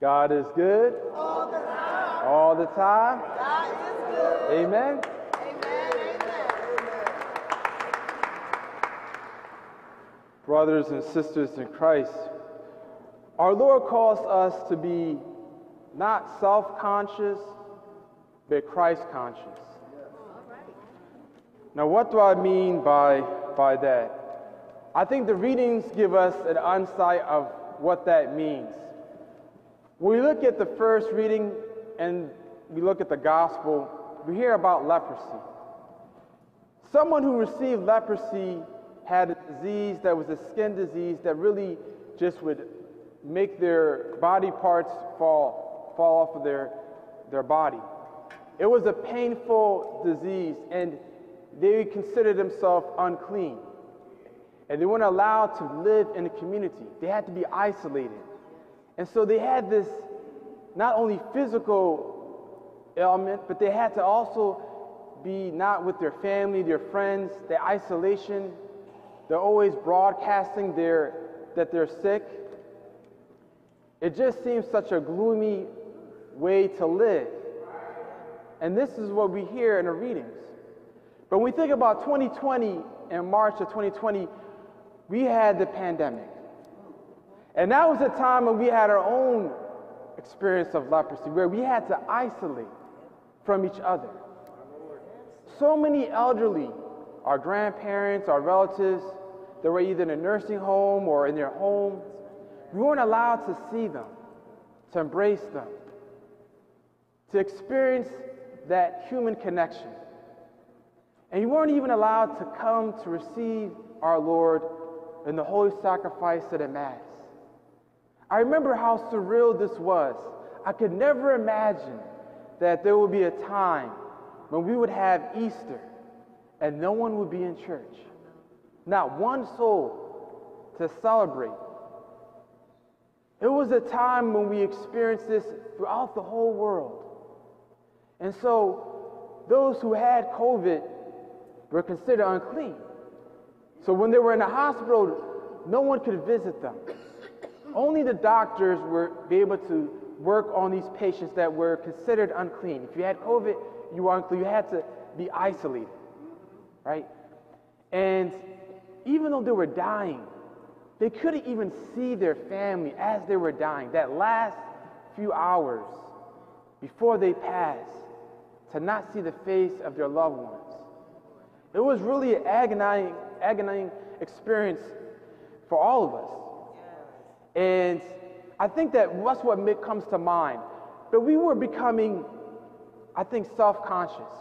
God is good all the time. all the time. God is good. Amen. Amen. Amen. Brothers and sisters in Christ, our Lord calls us to be not self conscious, but Christ conscious. Now, what do I mean by, by that? I think the readings give us an insight of what that means. When we look at the first reading and we look at the gospel, we hear about leprosy. Someone who received leprosy had a disease that was a skin disease that really just would make their body parts fall, fall off of their, their body. It was a painful disease, and they considered themselves unclean. And they weren't allowed to live in the community, they had to be isolated. And so they had this not only physical ailment, but they had to also be not with their family, their friends, their isolation. They're always broadcasting their, that they're sick. It just seems such a gloomy way to live. And this is what we hear in the readings. But when we think about 2020 and March of 2020, we had the pandemic. And that was a time when we had our own experience of leprosy, where we had to isolate from each other. So many elderly, our grandparents, our relatives, they were either in a nursing home or in their homes. We weren't allowed to see them, to embrace them, to experience that human connection. And you weren't even allowed to come to receive our Lord in the holy sacrifice of the Mass. I remember how surreal this was. I could never imagine that there would be a time when we would have Easter and no one would be in church. Not one soul to celebrate. It was a time when we experienced this throughout the whole world. And so those who had COVID were considered unclean. So when they were in the hospital, no one could visit them. Only the doctors were be able to work on these patients that were considered unclean. If you had COVID, you were unclean. You had to be isolated, right? And even though they were dying, they couldn't even see their family as they were dying. That last few hours before they passed, to not see the face of their loved ones. It was really an agonizing, agonizing experience for all of us. And I think that that's what comes to mind. But we were becoming, I think, self conscious.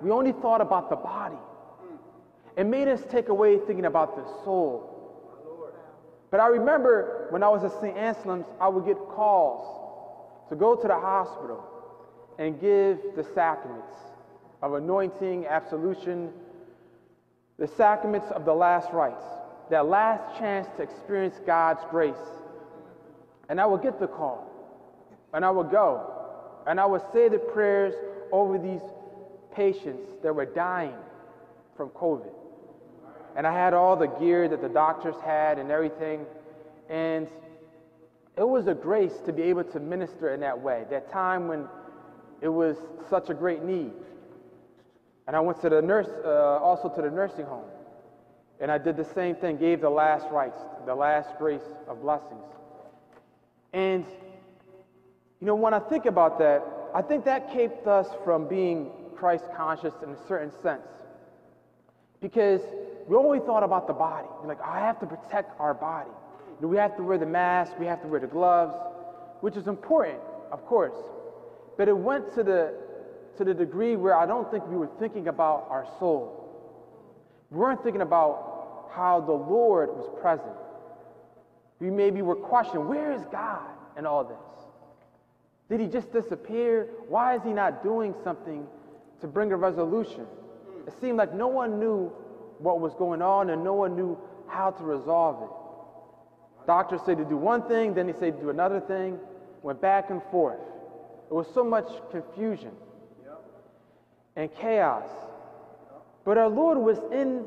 We only thought about the body. It made us take away thinking about the soul. But I remember when I was at St. Anselm's, I would get calls to go to the hospital and give the sacraments of anointing, absolution, the sacraments of the last rites, that last chance to experience God's grace. And I would get the call, and I would go, and I would say the prayers over these patients that were dying from COVID. And I had all the gear that the doctors had and everything. And it was a grace to be able to minister in that way. That time when it was such a great need. And I went to the nurse, uh, also to the nursing home. And I did the same thing, gave the last rites, the last grace of blessings. And, you know, when I think about that, I think that kept us from being Christ conscious in a certain sense. Because we only thought about the body. We're like, I have to protect our body. You know, we have to wear the mask, we have to wear the gloves, which is important, of course. But it went to the, to the degree where I don't think we were thinking about our soul. We weren't thinking about how the Lord was present. We maybe were questioning, where is God in all this? Did he just disappear? Why is he not doing something to bring a resolution? It seemed like no one knew what was going on and no one knew how to resolve it. Doctors said to do one thing, then they said to do another thing, went back and forth. There was so much confusion and chaos. But our Lord was in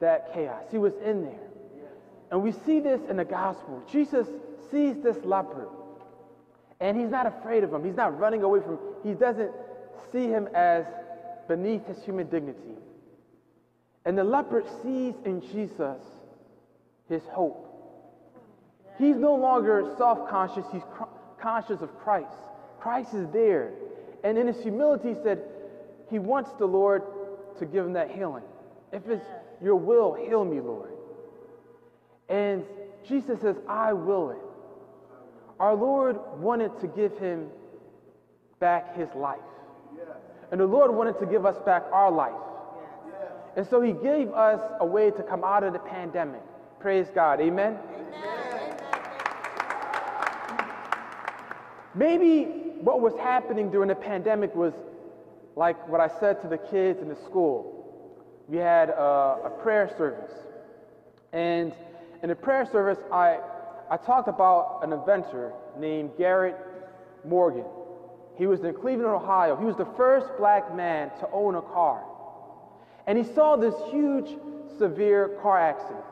that chaos, He was in there. And we see this in the gospel. Jesus sees this leper And he's not afraid of him. He's not running away from him. He doesn't see him as beneath his human dignity. And the leper sees in Jesus his hope. He's no longer self conscious, he's cr- conscious of Christ. Christ is there. And in his humility, he said he wants the Lord to give him that healing. If it's your will, heal me, Lord. And Jesus says, I will it. Our Lord wanted to give him back his life. And the Lord wanted to give us back our life. And so he gave us a way to come out of the pandemic. Praise God. Amen. Maybe what was happening during the pandemic was like what I said to the kids in the school. We had a, a prayer service. And in the prayer service, I, I talked about an inventor named Garrett Morgan. He was in Cleveland, Ohio. He was the first black man to own a car. And he saw this huge, severe car accident.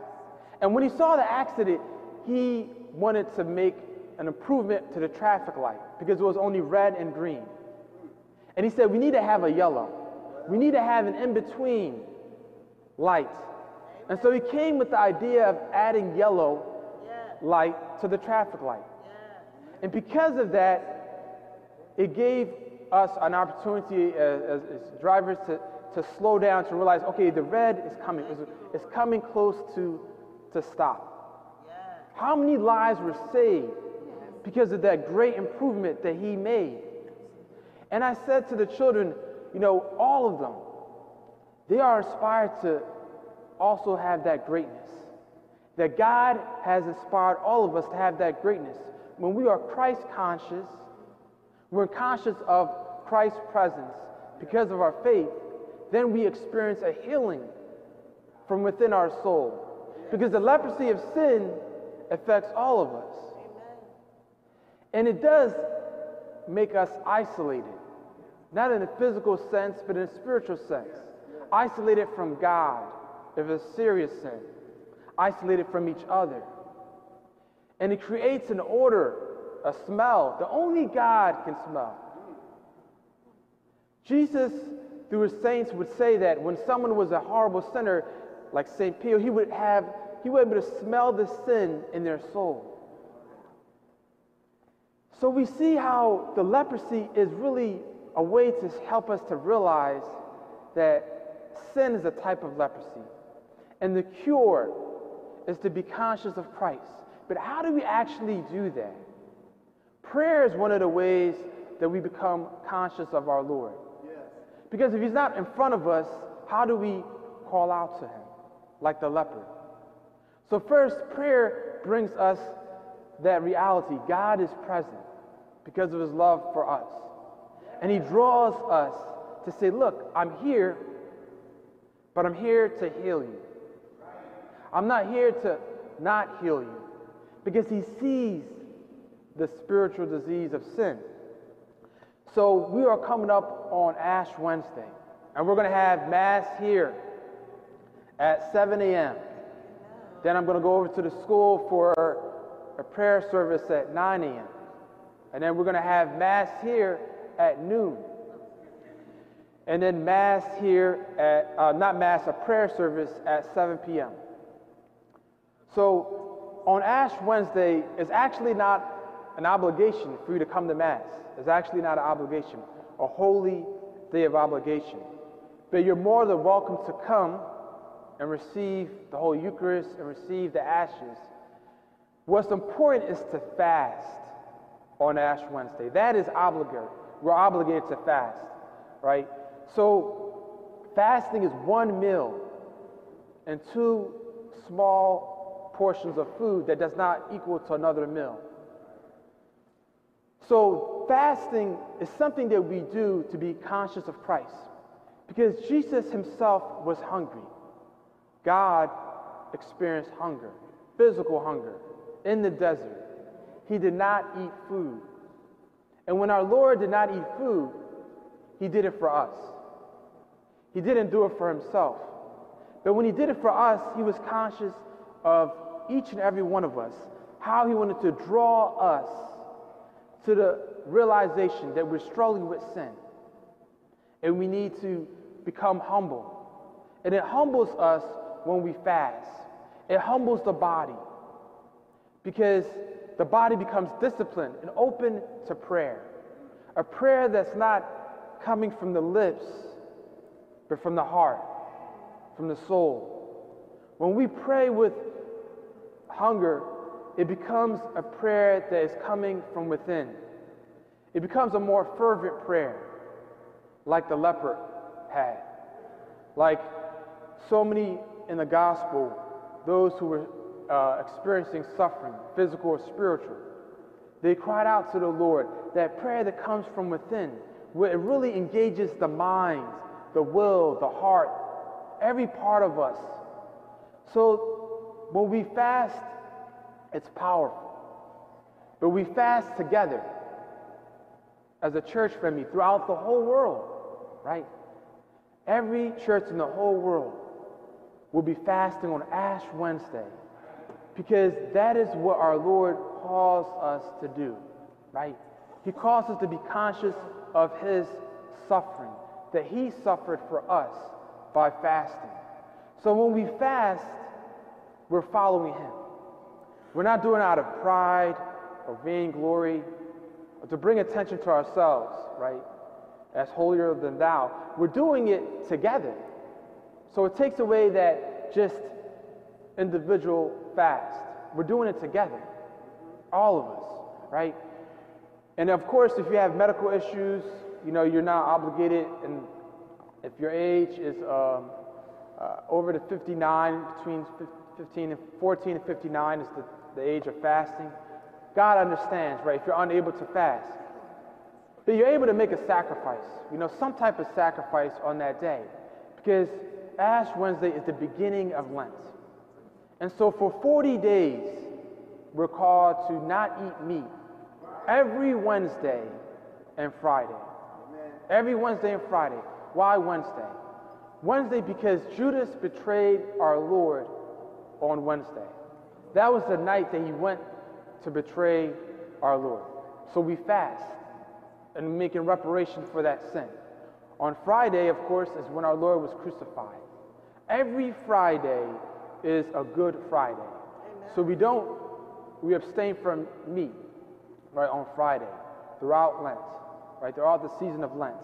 And when he saw the accident, he wanted to make an improvement to the traffic light because it was only red and green. And he said, We need to have a yellow. We need to have an in between light. And so he came with the idea of adding yellow light to the traffic light. And because of that, it gave us an opportunity as, as, as drivers to, to slow down, to realize, okay, the red is coming. It's, it's coming close to, to stop. How many lives were saved because of that great improvement that he made? And I said to the children, you know, all of them, they are inspired to also have that greatness. That God has inspired all of us to have that greatness. When we are Christ conscious, we're conscious of Christ's presence because of our faith, then we experience a healing from within our soul. Because the leprosy of sin affects all of us. And it does make us isolated, not in a physical sense, but in a spiritual sense. Isolated from God, if it's serious sin, isolated from each other. And it creates an odor, a smell that only God can smell. Jesus, through his saints, would say that when someone was a horrible sinner, like St. Peter, he would have, he would be able to smell the sin in their soul. So we see how the leprosy is really a way to help us to realize that sin is a type of leprosy. And the cure is to be conscious of Christ. But how do we actually do that? Prayer is one of the ways that we become conscious of our Lord. Because if He's not in front of us, how do we call out to Him like the leper? So, first, prayer brings us that reality God is present because of His love for us. And He draws us to say, Look, I'm here, but I'm here to heal you. I'm not here to not heal you because He sees the spiritual disease of sin. So we are coming up on Ash Wednesday, and we're going to have Mass here at 7 a.m. Then I'm going to go over to the school for a prayer service at 9 a.m. And then we're going to have Mass here at noon. And then Mass here at, uh, not Mass, a prayer service at 7 p.m. So on Ash Wednesday, it's actually not an obligation for you to come to Mass. It's actually not an obligation, a holy day of obligation. But you're more than welcome to come and receive the Holy Eucharist and receive the ashes. What's important is to fast on Ash Wednesday. That is obligatory. We're obligated to fast, right? So fasting is one meal and two small portions of food that does not equal to another meal. So, fasting is something that we do to be conscious of Christ because Jesus himself was hungry. God experienced hunger, physical hunger, in the desert. He did not eat food. And when our Lord did not eat food, he did it for us. He didn't do it for himself. But when he did it for us, he was conscious of each and every one of us, how he wanted to draw us to the realization that we're struggling with sin and we need to become humble. And it humbles us when we fast, it humbles the body because the body becomes disciplined and open to prayer. A prayer that's not coming from the lips, but from the heart, from the soul. When we pray with hunger, it becomes a prayer that is coming from within. It becomes a more fervent prayer, like the leper had. Like so many in the gospel, those who were uh, experiencing suffering, physical or spiritual, they cried out to the Lord. That prayer that comes from within, where it really engages the mind, the will, the heart, every part of us. So when we fast, it's powerful. But we fast together as a church family throughout the whole world, right? Every church in the whole world will be fasting on Ash Wednesday because that is what our Lord calls us to do, right? He calls us to be conscious of His suffering, that He suffered for us by fasting. So when we fast, we're following Him. We're not doing it out of pride or vainglory or to bring attention to ourselves, right? As holier than thou. We're doing it together. So it takes away that just individual fast. We're doing it together. All of us, right? And of course, if you have medical issues, you know, you're not obligated. And if your age is um, uh, over to 59, between 15 and 14 and 59 is the the age of fasting. God understands, right? If you're unable to fast, but you're able to make a sacrifice, you know, some type of sacrifice on that day. Because Ash Wednesday is the beginning of Lent. And so for 40 days, we're called to not eat meat every Wednesday and Friday. Every Wednesday and Friday. Why Wednesday? Wednesday because Judas betrayed our Lord on Wednesday. That was the night that he went to betray our Lord. So we fast and making reparation for that sin. On Friday, of course, is when our Lord was crucified. Every Friday is a good Friday. Amen. So we don't, we abstain from meat, right, on Friday, throughout Lent, right, throughout the season of Lent.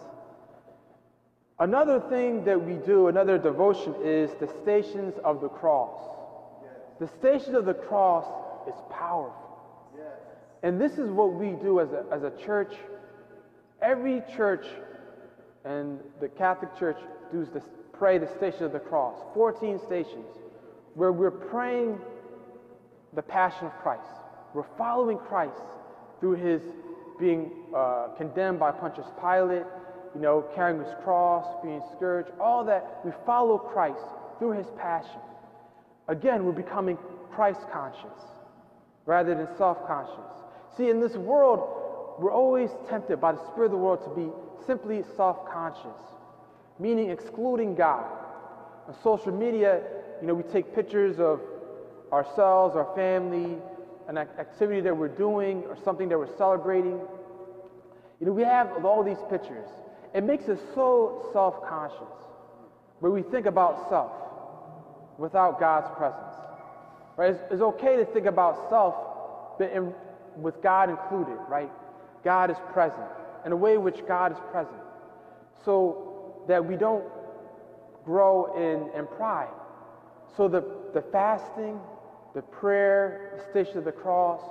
Another thing that we do, another devotion, is the stations of the cross. The station of the cross is powerful. And this is what we do as a, as a church. Every church and the Catholic Church does this, pray the station of the cross, 14 stations, where we're praying the passion of Christ. We're following Christ through his being uh, condemned by Pontius Pilate, you know, carrying his cross, being scourged, all that. We follow Christ through his passion. Again, we're becoming Christ conscious rather than self conscious. See, in this world, we're always tempted by the spirit of the world to be simply self conscious, meaning excluding God. On social media, you know, we take pictures of ourselves, our family, an activity that we're doing, or something that we're celebrating. You know, we have all these pictures. It makes us so self conscious, where we think about self without God's presence. Right? It's, it's okay to think about self, but in, with God included, right? God is present in a way in which God is present. So that we don't grow in, in pride. So the, the fasting, the prayer, the station of the cross,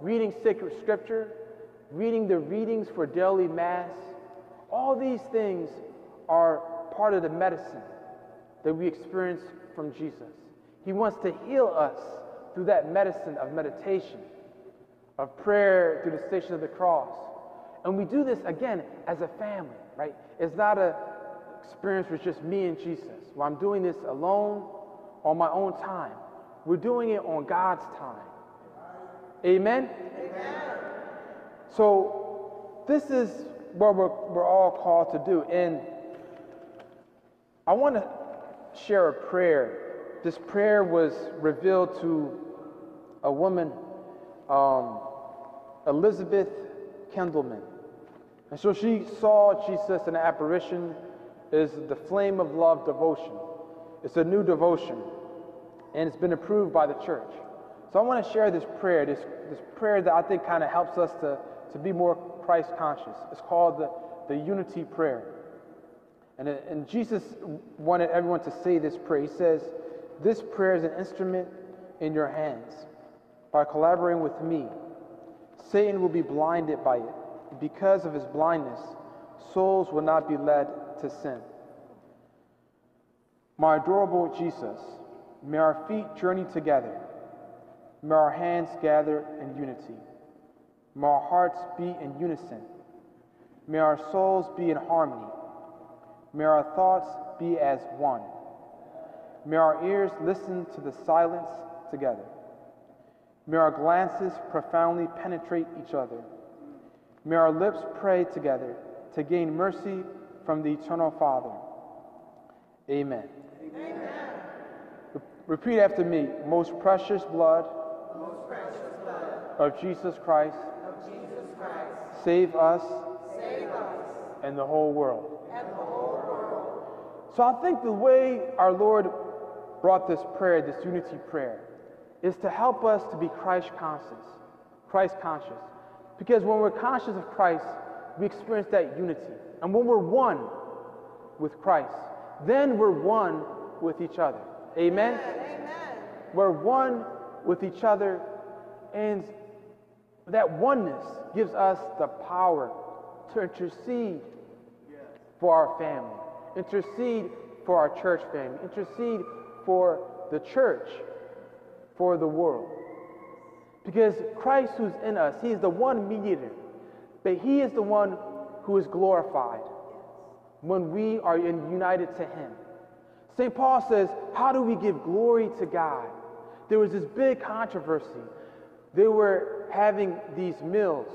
reading sacred scripture, reading the readings for daily mass, all these things are part of the medicine that we experience from Jesus. He wants to heal us through that medicine of meditation, of prayer through the station of the cross. And we do this again as a family, right? It's not an experience with just me and Jesus. Well, I'm doing this alone on my own time. We're doing it on God's time. Amen? Amen. So, this is what we're, we're all called to do. And I want to share a prayer. This prayer was revealed to a woman, um, Elizabeth Kindelmann. And so she saw Jesus in an apparition is the flame of love devotion. It's a new devotion, and it's been approved by the church. So I want to share this prayer, this, this prayer that I think kind of helps us to, to be more Christ conscious. It's called the, the unity prayer. And, uh, and Jesus wanted everyone to say this prayer. He says, This prayer is an instrument in your hands. By collaborating with me, Satan will be blinded by it. Because of his blindness, souls will not be led to sin. My adorable Jesus, may our feet journey together. May our hands gather in unity. May our hearts beat in unison. May our souls be in harmony. May our thoughts be as one. May our ears listen to the silence together. May our glances profoundly penetrate each other. May our lips pray together to gain mercy from the eternal Father. Amen. Re- Repeat after me. Most precious blood, of Jesus Christ, save us, and the whole world. So I think the way our Lord brought this prayer, this unity prayer, is to help us to be Christ conscious, Christ conscious. Because when we're conscious of Christ, we experience that unity. And when we're one with Christ, then we're one with each other. Amen? Amen. We're one with each other, and that oneness gives us the power to intercede for our family, intercede for our church family, intercede for the church, for the world. Because Christ who's in us, He is the one mediator, but He is the one who is glorified when we are united to Him. St. Paul says, How do we give glory to God? There was this big controversy. They were having these meals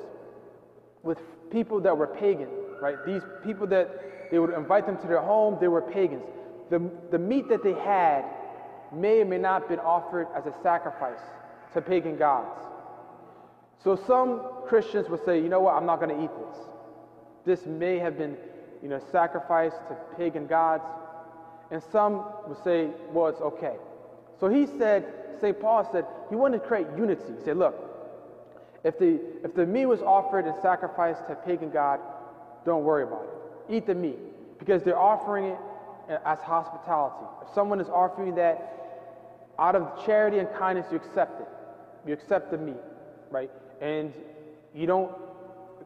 with people that were pagan, right? These people that they would invite them to their home, they were pagans. The, the meat that they had may or may not have been offered as a sacrifice to pagan gods. So some Christians would say, you know what, I'm not going to eat this. This may have been, you know, sacrificed to pagan gods. And some would say, well, it's okay. So he said, St. Paul said, he wanted to create unity. He said, look, if the, if the meat was offered and sacrificed to a pagan god, don't worry about it. Eat the meat because they're offering it as hospitality. If someone is offering that out of charity and kindness, you accept it. You accept the meat, right? And you don't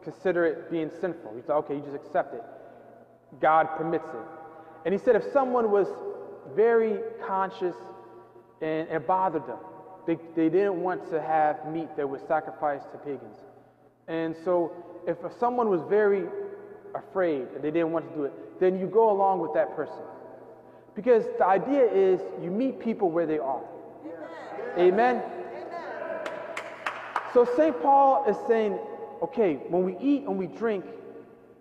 consider it being sinful. You say, okay, you just accept it. God permits it. And he said if someone was very conscious and it bothered them, they, they didn't want to have meat that was sacrificed to pagans. And so if someone was very afraid and they didn't want to do it, then you go along with that person. Because the idea is you meet people where they are. Amen? So St. Paul is saying, okay, when we eat and we drink,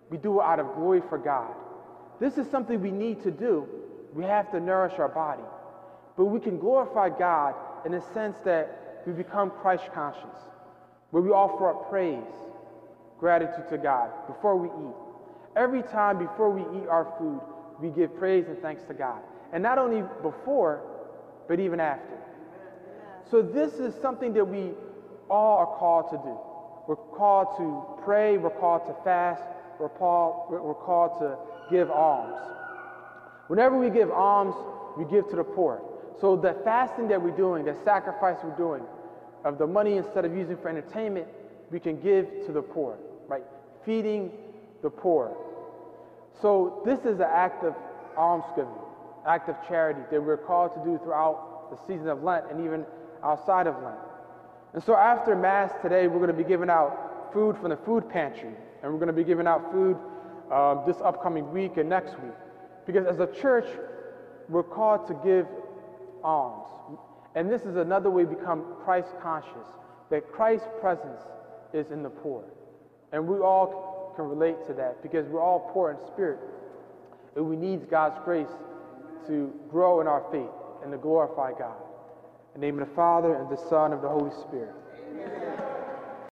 we do it out of glory for God. This is something we need to do. We have to nourish our body. But we can glorify God in the sense that we become Christ conscious, where we offer up praise, gratitude to God before we eat. Every time before we eat our food, we give praise and thanks to God. And not only before, but even after. So this is something that we all are called to do. We're called to pray, we're called to fast, we're called, we're called to give alms. Whenever we give alms, we give to the poor. So the fasting that we're doing, the sacrifice we're doing, of the money instead of using for entertainment, we can give to the poor, right? Feeding the poor. So this is an act of almsgiving, act of charity that we're called to do throughout the season of Lent and even outside of Lent. And so after Mass today, we're going to be giving out food from the food pantry, and we're going to be giving out food um, this upcoming week and next week. Because as a church, we're called to give alms. And this is another way we become Christ conscious, that Christ's presence is in the poor. And we all can relate to that because we're all poor in spirit. And we need God's grace to grow in our faith and to glorify God. In the name of the Father, and the Son, and the Holy Spirit.